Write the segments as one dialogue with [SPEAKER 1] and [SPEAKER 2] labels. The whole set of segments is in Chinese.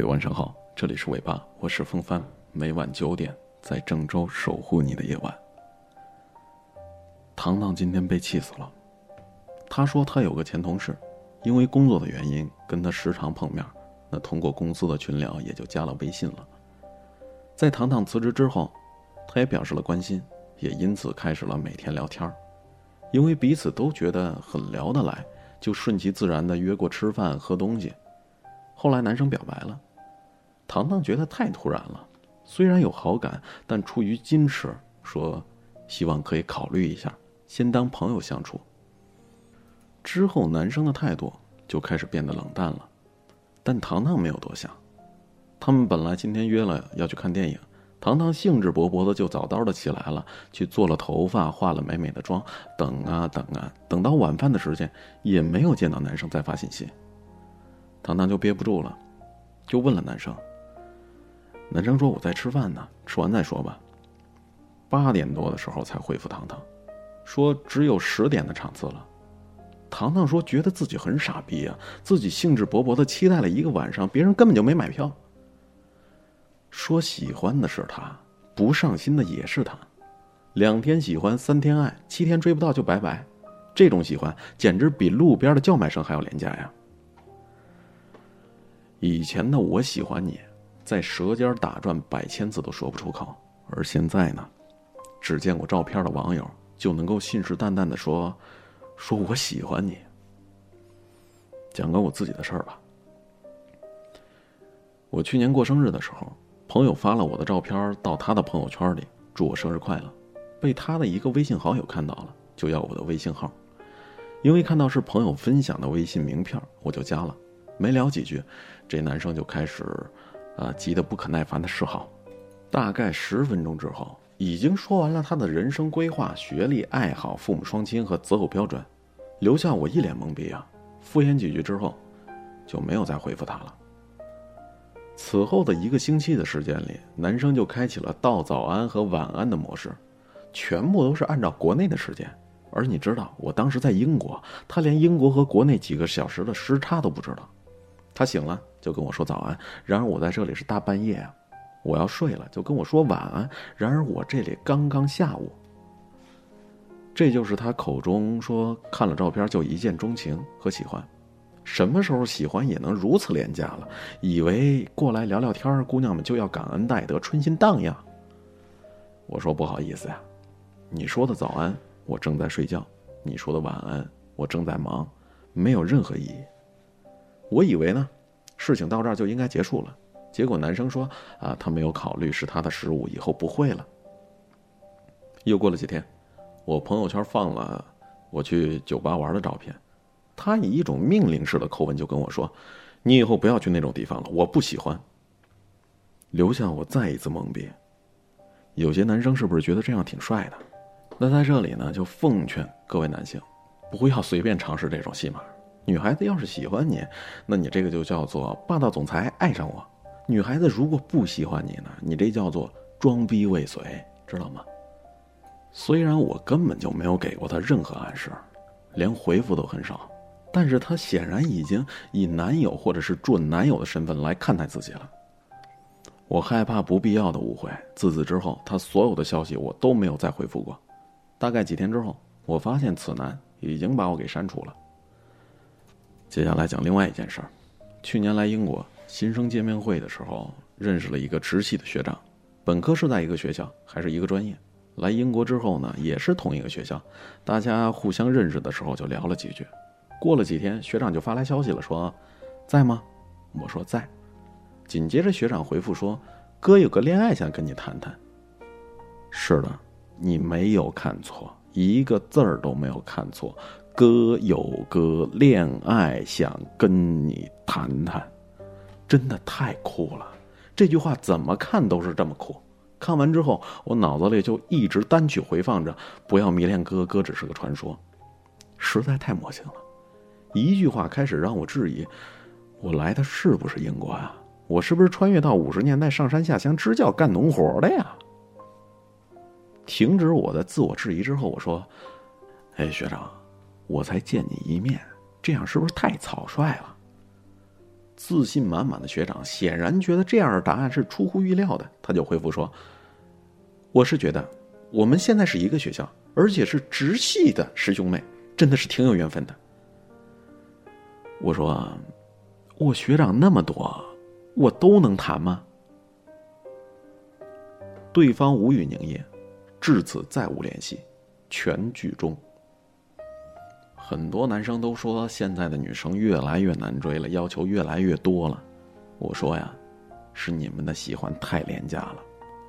[SPEAKER 1] 嘿，晚上好，这里是尾巴，我是风帆，每晚九点在郑州守护你的夜晚。糖糖今天被气死了，他说他有个前同事，因为工作的原因跟他时常碰面，那通过公司的群聊也就加了微信了。在糖糖辞职之后，他也表示了关心，也因此开始了每天聊天因为彼此都觉得很聊得来，就顺其自然的约过吃饭喝东西。后来男生表白了。糖糖觉得太突然了，虽然有好感，但出于矜持，说希望可以考虑一下，先当朋友相处。之后男生的态度就开始变得冷淡了，但糖糖没有多想。他们本来今天约了要去看电影，糖糖兴致勃勃的就早早的起来了，去做了头发，化了美美的妆，等啊等啊，等到晚饭的时间也没有见到男生再发信息。糖糖就憋不住了，就问了男生。男生说：“我在吃饭呢，吃完再说吧。”八点多的时候才回复糖糖，说只有十点的场次了。糖糖说：“觉得自己很傻逼啊，自己兴致勃勃的期待了一个晚上，别人根本就没买票。”说喜欢的是他，不上心的也是他，两天喜欢三天爱，七天追不到就拜拜，这种喜欢简直比路边的叫卖声还要廉价呀！以前的我喜欢你。在舌尖打转百千次都说不出口，而现在呢，只见过照片的网友就能够信誓旦旦的说：“说我喜欢你。”讲个我自己的事儿吧。我去年过生日的时候，朋友发了我的照片到他的朋友圈里，祝我生日快乐，被他的一个微信好友看到了，就要我的微信号。因为看到是朋友分享的微信名片，我就加了。没聊几句，这男生就开始。啊，急得不可耐烦的示好，大概十分钟之后，已经说完了他的人生规划、学历、爱好、父母双亲和择偶标准，留下我一脸懵逼啊！敷衍几句之后，就没有再回复他了。此后的一个星期的时间里，男生就开启了道早安和晚安的模式，全部都是按照国内的时间。而你知道，我当时在英国，他连英国和国内几个小时的时差都不知道。他醒了就跟我说早安，然而我在这里是大半夜啊，我要睡了就跟我说晚安，然而我这里刚刚下午。这就是他口中说看了照片就一见钟情和喜欢，什么时候喜欢也能如此廉价了？以为过来聊聊天，姑娘们就要感恩戴德、春心荡漾。我说不好意思呀，你说的早安我正在睡觉，你说的晚安我正在忙，没有任何意义。我以为呢，事情到这儿就应该结束了。结果男生说：“啊，他没有考虑是他的失误，以后不会了。”又过了几天，我朋友圈放了我去酒吧玩的照片，他以一种命令式的口吻就跟我说：“你以后不要去那种地方了，我不喜欢。”留下我再一次懵逼。有些男生是不是觉得这样挺帅的？那在这里呢，就奉劝各位男性，不要随便尝试这种戏码。女孩子要是喜欢你，那你这个就叫做霸道总裁爱上我；女孩子如果不喜欢你呢，你这叫做装逼未遂，知道吗？虽然我根本就没有给过她任何暗示，连回复都很少，但是她显然已经以男友或者是准男友的身份来看待自己了。我害怕不必要的误会，自此之后，她所有的消息我都没有再回复过。大概几天之后，我发现此男已经把我给删除了。接下来讲另外一件事儿，去年来英国新生见面会的时候，认识了一个直系的学长，本科是在一个学校，还是一个专业。来英国之后呢，也是同一个学校，大家互相认识的时候就聊了几句。过了几天，学长就发来消息了，说：“在吗？”我说在。紧接着学长回复说：“哥有个恋爱想跟你谈谈。”是的，你没有看错，一个字儿都没有看错。哥有个恋爱想跟你谈谈，真的太酷了！这句话怎么看都是这么酷。看完之后，我脑子里就一直单曲回放着“不要迷恋哥，哥只是个传说”，实在太魔性了。一句话开始让我质疑：我来的是不是英国啊？我是不是穿越到五十年代上山下乡支教干农活的呀？停止我的自我质疑之后，我说：“哎，学长。”我才见你一面，这样是不是太草率了？
[SPEAKER 2] 自信满满的学长显然觉得这样的答案是出乎预料的，他就回复说：“我是觉得我们现在是一个学校，而且是直系的师兄妹，真的是挺有缘分的。”我说：“我学长那么多，我都能谈吗？”对方无语凝噎，至此再无联系，全剧终。很多男生都说现在的女生越来越难追了，要求越来越多了。我说呀，是你们的喜欢太廉价了，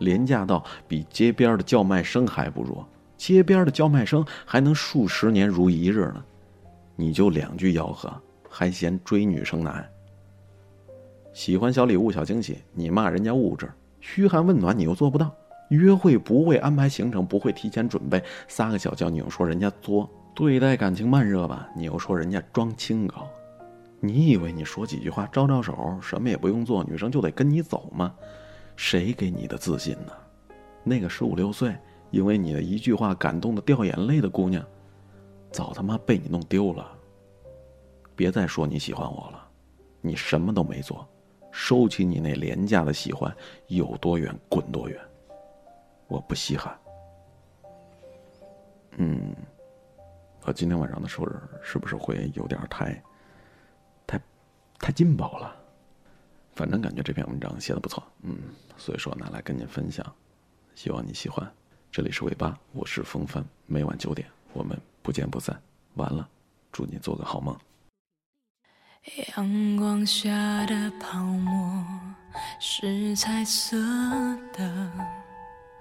[SPEAKER 2] 廉价到比街边的叫卖声还不如。街边的叫卖声还能数十年如一日呢，你就两句吆喝，还嫌追女生难？喜欢小礼物、小惊喜，你骂人家物质；嘘寒问暖，你又做不到；约会不会安排行程，不会提前准备，撒个小娇，你又说人家作。对待感情慢热吧，你又说人家装清高。你以为你说几句话招招手，什么也不用做，女生就得跟你走吗？谁给你的自信呢？那个十五六岁，因为你的一句话感动的掉眼泪的姑娘，早他妈被你弄丢了。别再说你喜欢我了，你什么都没做，收起你那廉价的喜欢，有多远滚多远。我不稀罕。嗯。今天晚上的收人是不是会有点太、太、太劲爆了？反正感觉这篇文章写的不错，嗯，所以说拿来跟您分享，希望你喜欢。这里是尾巴，我是风帆，每晚九点我们不见不散。完了，祝你做个好梦。阳光下的泡沫是彩色的，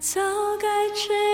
[SPEAKER 2] 早该知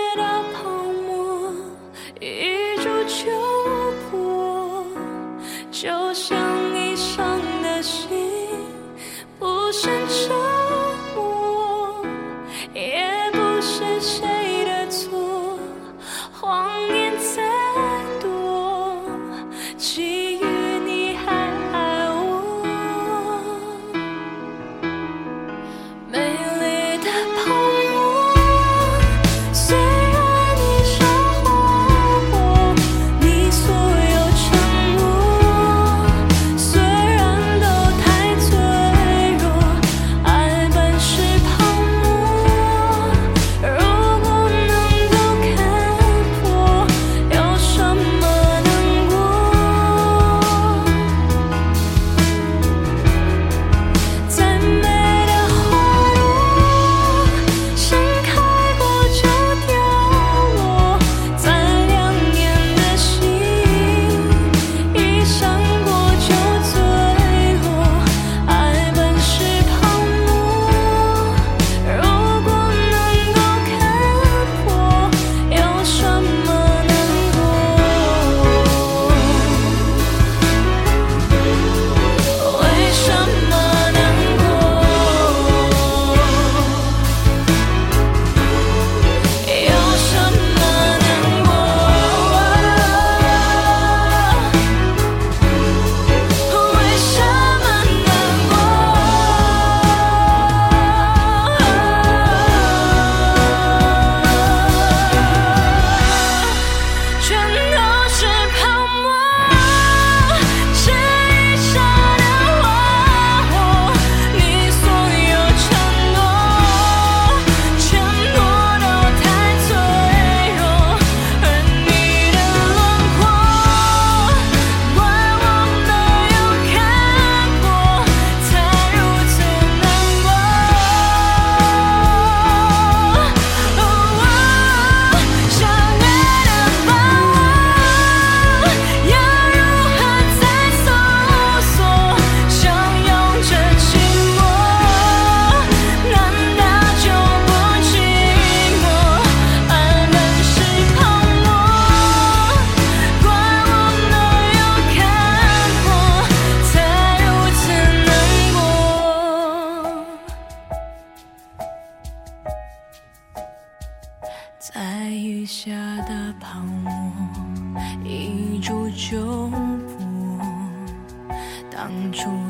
[SPEAKER 2] 下的泡沫一触就破当初